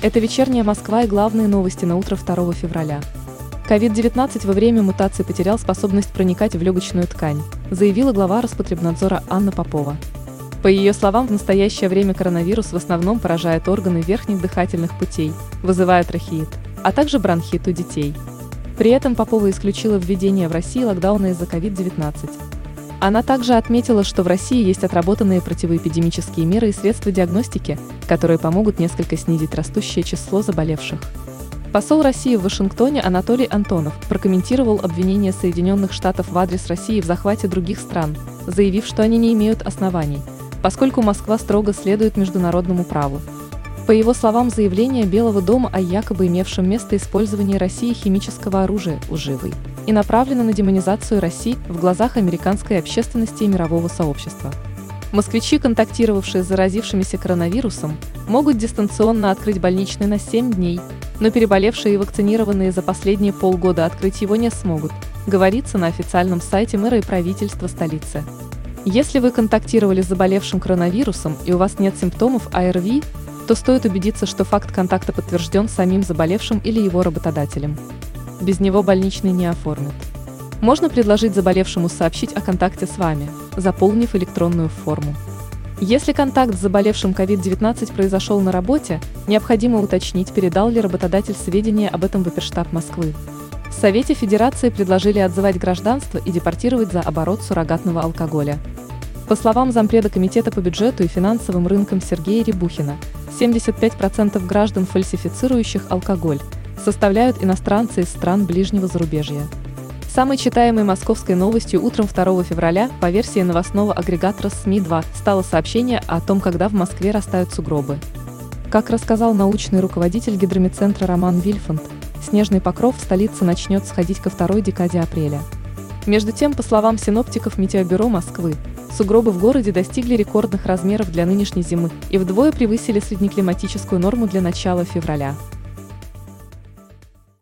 Это вечерняя Москва и главные новости на утро 2 февраля. COVID-19 во время мутации потерял способность проникать в легочную ткань, заявила глава Роспотребнадзора Анна Попова. По ее словам, в настоящее время коронавирус в основном поражает органы верхних дыхательных путей, вызывая трахеит, а также бронхит у детей. При этом Попова исключила введение в России локдауна из-за COVID-19. Она также отметила, что в России есть отработанные противоэпидемические меры и средства диагностики, которые помогут несколько снизить растущее число заболевших. Посол России в Вашингтоне Анатолий Антонов прокомментировал обвинение Соединенных Штатов в адрес России в захвате других стран, заявив, что они не имеют оснований, поскольку Москва строго следует международному праву. По его словам, заявление Белого дома о якобы имевшем место использовании России химического оружия уживой и направлено на демонизацию России в глазах американской общественности и мирового сообщества. Москвичи, контактировавшие с заразившимися коронавирусом, могут дистанционно открыть больничный на 7 дней, но переболевшие и вакцинированные за последние полгода открыть его не смогут, говорится на официальном сайте мэра и правительства столицы. Если вы контактировали с заболевшим коронавирусом и у вас нет симптомов АРВИ, то стоит убедиться, что факт контакта подтвержден самим заболевшим или его работодателем. Без него больничный не оформят. Можно предложить заболевшему сообщить о контакте с вами, заполнив электронную форму. Если контакт с заболевшим COVID-19 произошел на работе, необходимо уточнить, передал ли работодатель сведения об этом в оперштаб Москвы. В Совете Федерации предложили отзывать гражданство и депортировать за оборот суррогатного алкоголя. По словам зампреда Комитета по бюджету и финансовым рынкам Сергея Рябухина, 75% граждан, фальсифицирующих алкоголь, составляют иностранцы из стран ближнего зарубежья. Самой читаемой московской новостью утром 2 февраля по версии новостного агрегатора СМИ-2 стало сообщение о том, когда в Москве растают сугробы. Как рассказал научный руководитель гидромедцентра Роман Вильфанд, снежный покров в столице начнет сходить ко второй декаде апреля. Между тем, по словам синоптиков Метеобюро Москвы, сугробы в городе достигли рекордных размеров для нынешней зимы и вдвое превысили среднеклиматическую норму для начала февраля.